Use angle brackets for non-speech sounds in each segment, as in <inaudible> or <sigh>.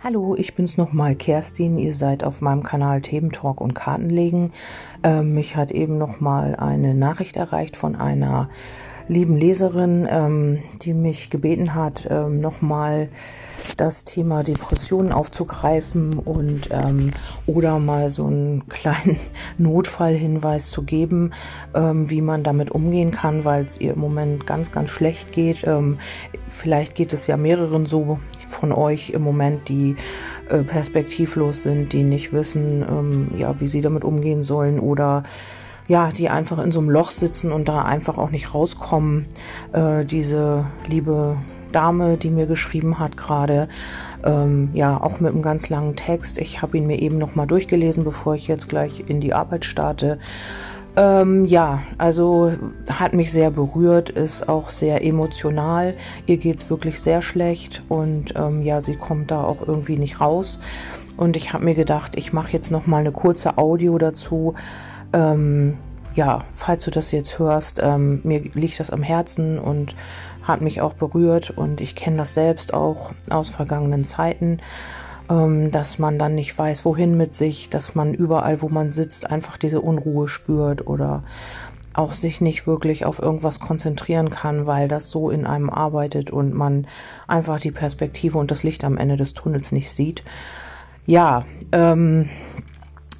Hallo, ich bin's nochmal, Kerstin. Ihr seid auf meinem Kanal Thementalk und Kartenlegen. Ähm, mich hat eben nochmal eine Nachricht erreicht von einer lieben Leserin, ähm, die mich gebeten hat, ähm, nochmal das Thema Depressionen aufzugreifen und ähm, oder mal so einen <laughs> kleinen Notfallhinweis zu geben, ähm, wie man damit umgehen kann, weil es ihr im Moment ganz, ganz schlecht geht. Ähm, vielleicht geht es ja mehreren so von euch im Moment, die äh, perspektivlos sind, die nicht wissen, ähm, ja, wie sie damit umgehen sollen oder ja, die einfach in so einem Loch sitzen und da einfach auch nicht rauskommen. Äh, diese liebe Dame, die mir geschrieben hat gerade, ähm, ja, auch mit einem ganz langen Text. Ich habe ihn mir eben noch mal durchgelesen, bevor ich jetzt gleich in die Arbeit starte. Ähm, ja, also hat mich sehr berührt, ist auch sehr emotional. Ihr geht's wirklich sehr schlecht und ähm, ja, sie kommt da auch irgendwie nicht raus. Und ich habe mir gedacht, ich mache jetzt noch mal eine kurze Audio dazu. Ähm, ja, falls du das jetzt hörst, ähm, mir liegt das am Herzen und hat mich auch berührt und ich kenne das selbst auch aus vergangenen Zeiten dass man dann nicht weiß, wohin mit sich, dass man überall, wo man sitzt, einfach diese Unruhe spürt oder auch sich nicht wirklich auf irgendwas konzentrieren kann, weil das so in einem arbeitet und man einfach die Perspektive und das Licht am Ende des Tunnels nicht sieht. Ja, ähm,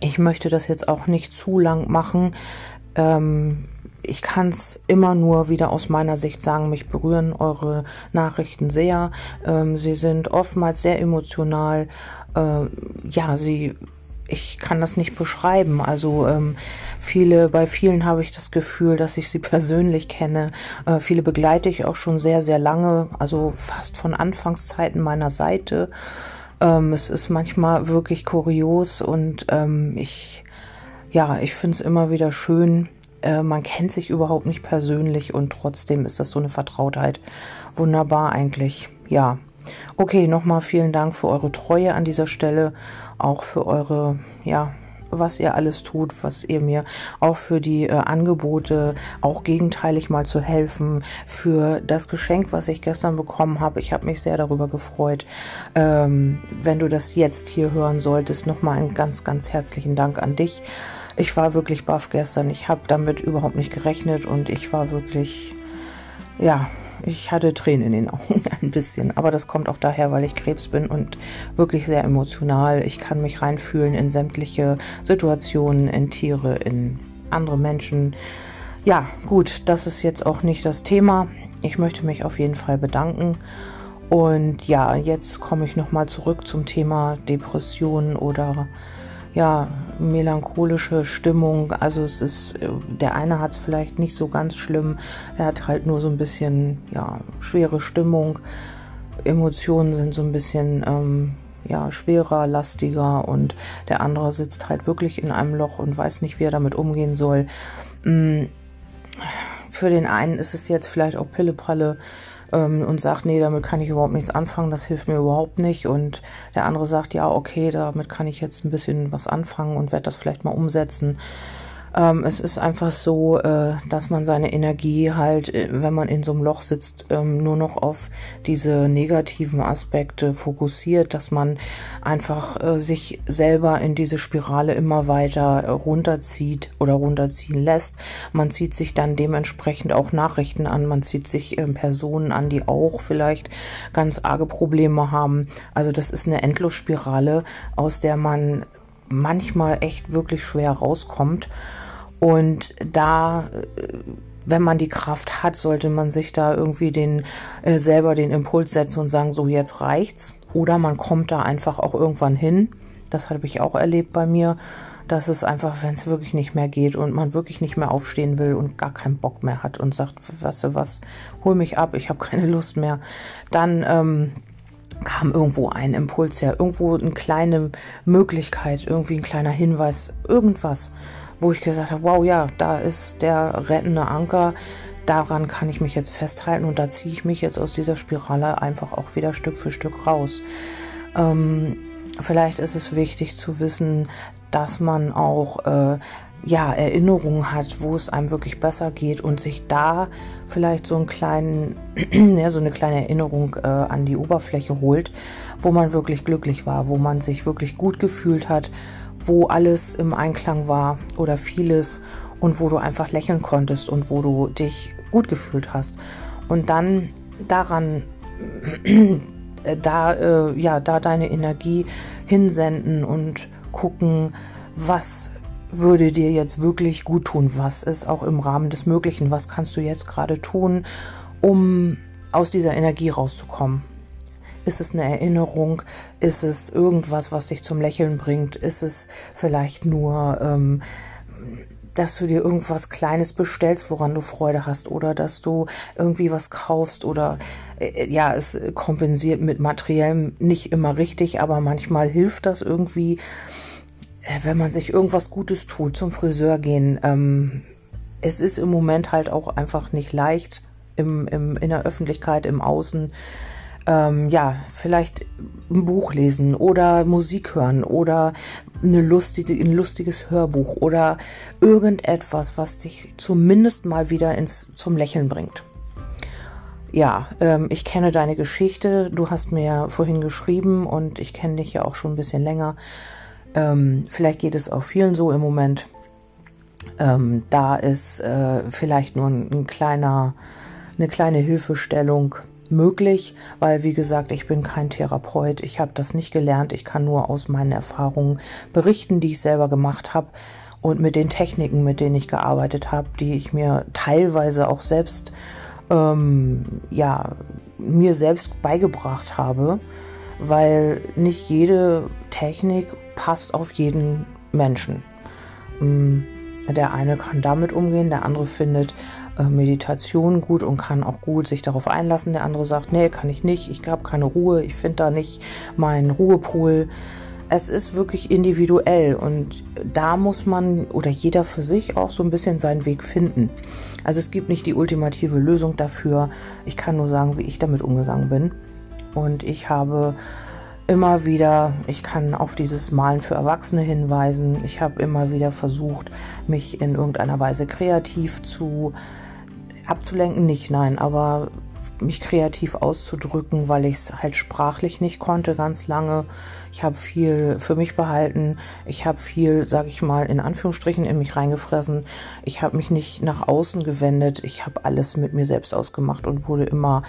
ich möchte das jetzt auch nicht zu lang machen. Ähm, ich kann es immer nur wieder aus meiner Sicht sagen, mich berühren eure Nachrichten sehr. Ähm, sie sind oftmals sehr emotional. Äh, ja, sie, ich kann das nicht beschreiben. Also ähm, viele, bei vielen habe ich das Gefühl, dass ich sie <laughs> persönlich kenne. Äh, viele begleite ich auch schon sehr, sehr lange, also fast von Anfangszeiten meiner Seite. Ähm, es ist manchmal wirklich kurios und ähm, ich, ja, ich finde es immer wieder schön, äh, man kennt sich überhaupt nicht persönlich und trotzdem ist das so eine Vertrautheit. Wunderbar eigentlich. Ja. Okay, nochmal vielen Dank für eure Treue an dieser Stelle, auch für eure, ja, was ihr alles tut, was ihr mir auch für die äh, Angebote, auch gegenteilig mal zu helfen, für das Geschenk, was ich gestern bekommen habe. Ich habe mich sehr darüber gefreut. Ähm, wenn du das jetzt hier hören solltest, nochmal einen ganz, ganz herzlichen Dank an dich ich war wirklich baff gestern. Ich habe damit überhaupt nicht gerechnet und ich war wirklich, ja, ich hatte Tränen in den <laughs> Augen ein bisschen. Aber das kommt auch daher, weil ich Krebs bin und wirklich sehr emotional. Ich kann mich reinfühlen in sämtliche Situationen, in Tiere, in andere Menschen. Ja, gut, das ist jetzt auch nicht das Thema. Ich möchte mich auf jeden Fall bedanken. Und ja, jetzt komme ich nochmal zurück zum Thema Depressionen oder ja, melancholische Stimmung. Also es ist, der eine hat es vielleicht nicht so ganz schlimm. Er hat halt nur so ein bisschen, ja, schwere Stimmung. Emotionen sind so ein bisschen, ähm, ja, schwerer, lastiger und der andere sitzt halt wirklich in einem Loch und weiß nicht, wie er damit umgehen soll. Mm, für den einen ist es jetzt vielleicht auch Pillepalle ähm, und sagt, nee, damit kann ich überhaupt nichts anfangen, das hilft mir überhaupt nicht. Und der andere sagt, ja, okay, damit kann ich jetzt ein bisschen was anfangen und werde das vielleicht mal umsetzen. Ähm, es ist einfach so, äh, dass man seine Energie halt, äh, wenn man in so einem Loch sitzt, ähm, nur noch auf diese negativen Aspekte fokussiert, dass man einfach äh, sich selber in diese Spirale immer weiter runterzieht oder runterziehen lässt. Man zieht sich dann dementsprechend auch Nachrichten an, man zieht sich ähm, Personen an, die auch vielleicht ganz arge Probleme haben. Also das ist eine Endlosspirale, aus der man manchmal echt wirklich schwer rauskommt. Und da, äh, wenn man die Kraft hat, sollte man sich da irgendwie den äh, selber den Impuls setzen und sagen, so jetzt reicht's. Oder man kommt da einfach auch irgendwann hin. Das habe ich auch erlebt bei mir, dass es einfach, wenn es wirklich nicht mehr geht und man wirklich nicht mehr aufstehen will und gar keinen Bock mehr hat und sagt, weißt du was, hol mich ab, ich habe keine Lust mehr, dann ähm, kam irgendwo ein Impuls her, irgendwo eine kleine Möglichkeit, irgendwie ein kleiner Hinweis, irgendwas wo ich gesagt habe, wow, ja, da ist der rettende Anker, daran kann ich mich jetzt festhalten und da ziehe ich mich jetzt aus dieser Spirale einfach auch wieder Stück für Stück raus. Ähm, vielleicht ist es wichtig zu wissen, dass man auch äh, ja, Erinnerungen hat, wo es einem wirklich besser geht und sich da vielleicht so einen kleinen, <clears throat> ja, so eine kleine Erinnerung äh, an die Oberfläche holt, wo man wirklich glücklich war, wo man sich wirklich gut gefühlt hat, wo alles im Einklang war oder vieles und wo du einfach lächeln konntest und wo du dich gut gefühlt hast. Und dann daran <clears throat> da äh, ja da deine Energie hinsenden und gucken, was würde dir jetzt wirklich gut tun? Was ist auch im Rahmen des Möglichen? Was kannst du jetzt gerade tun, um aus dieser Energie rauszukommen? Ist es eine Erinnerung? Ist es irgendwas, was dich zum Lächeln bringt? Ist es vielleicht nur, ähm, dass du dir irgendwas Kleines bestellst, woran du Freude hast? Oder dass du irgendwie was kaufst? Oder äh, ja, es kompensiert mit materiellem nicht immer richtig, aber manchmal hilft das irgendwie äh, wenn man sich irgendwas Gutes tut, zum Friseur gehen. Ähm, es ist im Moment halt auch einfach nicht leicht im, im, in der Öffentlichkeit, im Außen. Ähm, ja, vielleicht ein Buch lesen oder Musik hören oder eine lustige, ein lustiges Hörbuch oder irgendetwas, was dich zumindest mal wieder ins, zum Lächeln bringt. Ja, ähm, ich kenne deine Geschichte. Du hast mir vorhin geschrieben und ich kenne dich ja auch schon ein bisschen länger. Ähm, vielleicht geht es auch vielen so im Moment. Ähm, da ist äh, vielleicht nur ein, ein, kleiner, eine kleine Hilfestellung möglich, weil wie gesagt, ich bin kein Therapeut, ich habe das nicht gelernt, ich kann nur aus meinen Erfahrungen berichten, die ich selber gemacht habe und mit den Techniken, mit denen ich gearbeitet habe, die ich mir teilweise auch selbst ähm, ja mir selbst beigebracht habe, weil nicht jede Technik passt auf jeden Menschen. Mm, der eine kann damit umgehen, der andere findet Meditation gut und kann auch gut sich darauf einlassen. Der andere sagt, nee, kann ich nicht, ich habe keine Ruhe, ich finde da nicht meinen Ruhepol. Es ist wirklich individuell und da muss man oder jeder für sich auch so ein bisschen seinen Weg finden. Also es gibt nicht die ultimative Lösung dafür. Ich kann nur sagen, wie ich damit umgegangen bin. Und ich habe immer wieder, ich kann auf dieses Malen für Erwachsene hinweisen. Ich habe immer wieder versucht, mich in irgendeiner Weise kreativ zu abzulenken, nicht nein, aber mich kreativ auszudrücken, weil ich es halt sprachlich nicht konnte ganz lange. Ich habe viel für mich behalten. Ich habe viel, sage ich mal, in Anführungsstrichen in mich reingefressen. Ich habe mich nicht nach außen gewendet. Ich habe alles mit mir selbst ausgemacht und wurde immer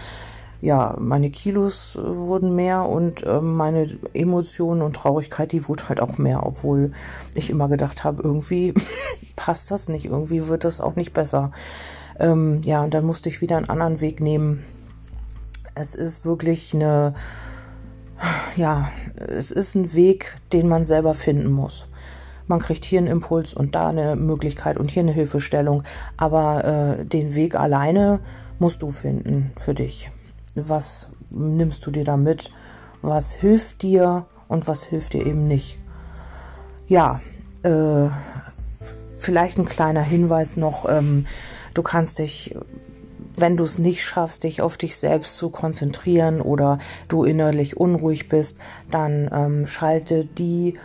ja, meine Kilos wurden mehr und äh, meine Emotionen und Traurigkeit, die wurde halt auch mehr, obwohl ich immer gedacht habe, irgendwie <laughs> passt das nicht, irgendwie wird das auch nicht besser. Ähm, ja, und dann musste ich wieder einen anderen Weg nehmen. Es ist wirklich eine, ja, es ist ein Weg, den man selber finden muss. Man kriegt hier einen Impuls und da eine Möglichkeit und hier eine Hilfestellung, aber äh, den Weg alleine musst du finden für dich was nimmst du dir da mit, was hilft dir und was hilft dir eben nicht. Ja, äh, vielleicht ein kleiner Hinweis noch, ähm, du kannst dich, wenn du es nicht schaffst, dich auf dich selbst zu konzentrieren oder du innerlich unruhig bist, dann ähm, schalte die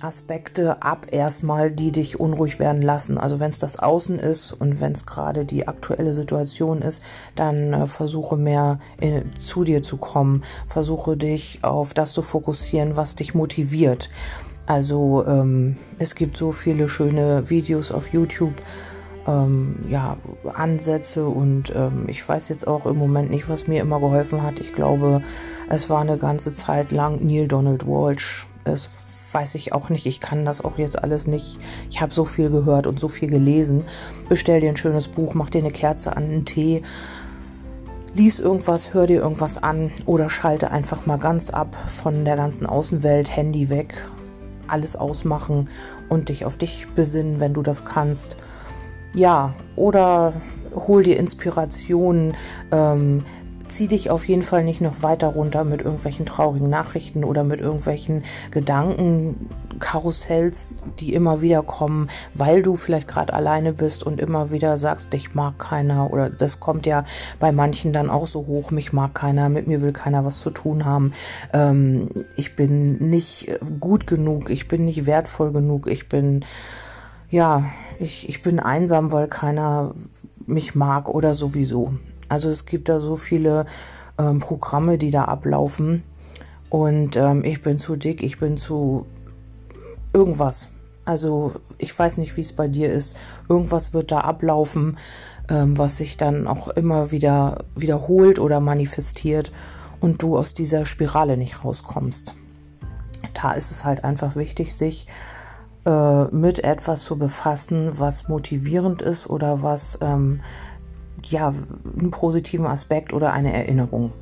Aspekte ab erstmal, die dich unruhig werden lassen. Also wenn es das Außen ist und wenn es gerade die aktuelle Situation ist, dann äh, versuche mehr in, zu dir zu kommen. Versuche dich auf das zu fokussieren, was dich motiviert. Also ähm, es gibt so viele schöne Videos auf YouTube, ähm, ja, Ansätze und ähm, ich weiß jetzt auch im Moment nicht, was mir immer geholfen hat. Ich glaube, es war eine ganze Zeit lang Neil Donald Walsh. Es weiß ich auch nicht. Ich kann das auch jetzt alles nicht. Ich habe so viel gehört und so viel gelesen. Bestell dir ein schönes Buch, mach dir eine Kerze an, einen Tee. Lies irgendwas, hör dir irgendwas an oder schalte einfach mal ganz ab von der ganzen Außenwelt, Handy weg, alles ausmachen und dich auf dich besinnen, wenn du das kannst. Ja, oder hol dir Inspiration, ähm, zieh dich auf jeden Fall nicht noch weiter runter mit irgendwelchen traurigen Nachrichten oder mit irgendwelchen Gedankenkarussells, die immer wieder kommen, weil du vielleicht gerade alleine bist und immer wieder sagst, dich mag keiner oder das kommt ja bei manchen dann auch so hoch, mich mag keiner, mit mir will keiner was zu tun haben, ähm, ich bin nicht gut genug, ich bin nicht wertvoll genug, ich bin ja ich, ich bin einsam, weil keiner mich mag oder sowieso. Also es gibt da so viele ähm, Programme, die da ablaufen. Und ähm, ich bin zu dick, ich bin zu irgendwas. Also ich weiß nicht, wie es bei dir ist. Irgendwas wird da ablaufen, ähm, was sich dann auch immer wieder wiederholt oder manifestiert und du aus dieser Spirale nicht rauskommst. Da ist es halt einfach wichtig, sich äh, mit etwas zu befassen, was motivierend ist oder was ähm, ja einen positiven Aspekt oder eine Erinnerung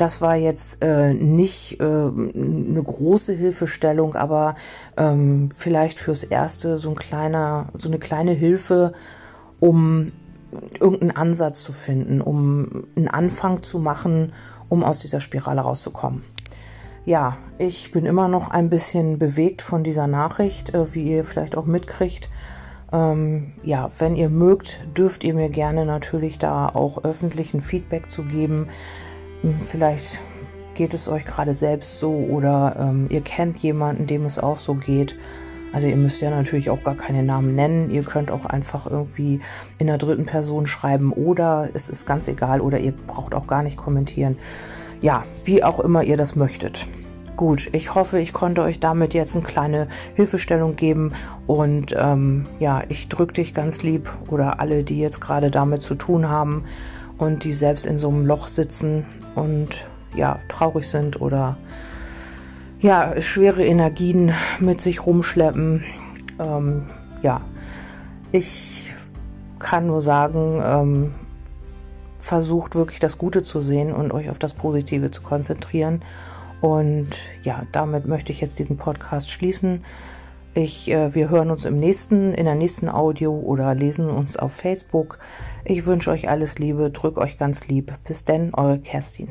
das war jetzt äh, nicht äh, eine große Hilfestellung, aber ähm, vielleicht fürs Erste so ein kleiner, so eine kleine Hilfe, um irgendeinen Ansatz zu finden, um einen Anfang zu machen, um aus dieser Spirale rauszukommen. Ja, ich bin immer noch ein bisschen bewegt von dieser Nachricht, äh, wie ihr vielleicht auch mitkriegt. Ähm, ja, wenn ihr mögt, dürft ihr mir gerne natürlich da auch öffentlichen Feedback zu geben. Hm, vielleicht geht es euch gerade selbst so oder ähm, ihr kennt jemanden, dem es auch so geht. Also ihr müsst ja natürlich auch gar keine Namen nennen. Ihr könnt auch einfach irgendwie in der dritten Person schreiben oder es ist ganz egal oder ihr braucht auch gar nicht kommentieren. Ja, wie auch immer ihr das möchtet. Gut, ich hoffe, ich konnte euch damit jetzt eine kleine Hilfestellung geben und ähm, ja, ich drücke dich ganz lieb oder alle, die jetzt gerade damit zu tun haben und die selbst in so einem Loch sitzen und ja, traurig sind oder ja, schwere Energien mit sich rumschleppen. Ähm, ja, ich kann nur sagen, ähm, versucht wirklich das Gute zu sehen und euch auf das Positive zu konzentrieren. Und ja, damit möchte ich jetzt diesen Podcast schließen. Ich, äh, wir hören uns im nächsten, in der nächsten Audio oder lesen uns auf Facebook. Ich wünsche euch alles Liebe, drück euch ganz lieb. Bis denn, eure Kerstin.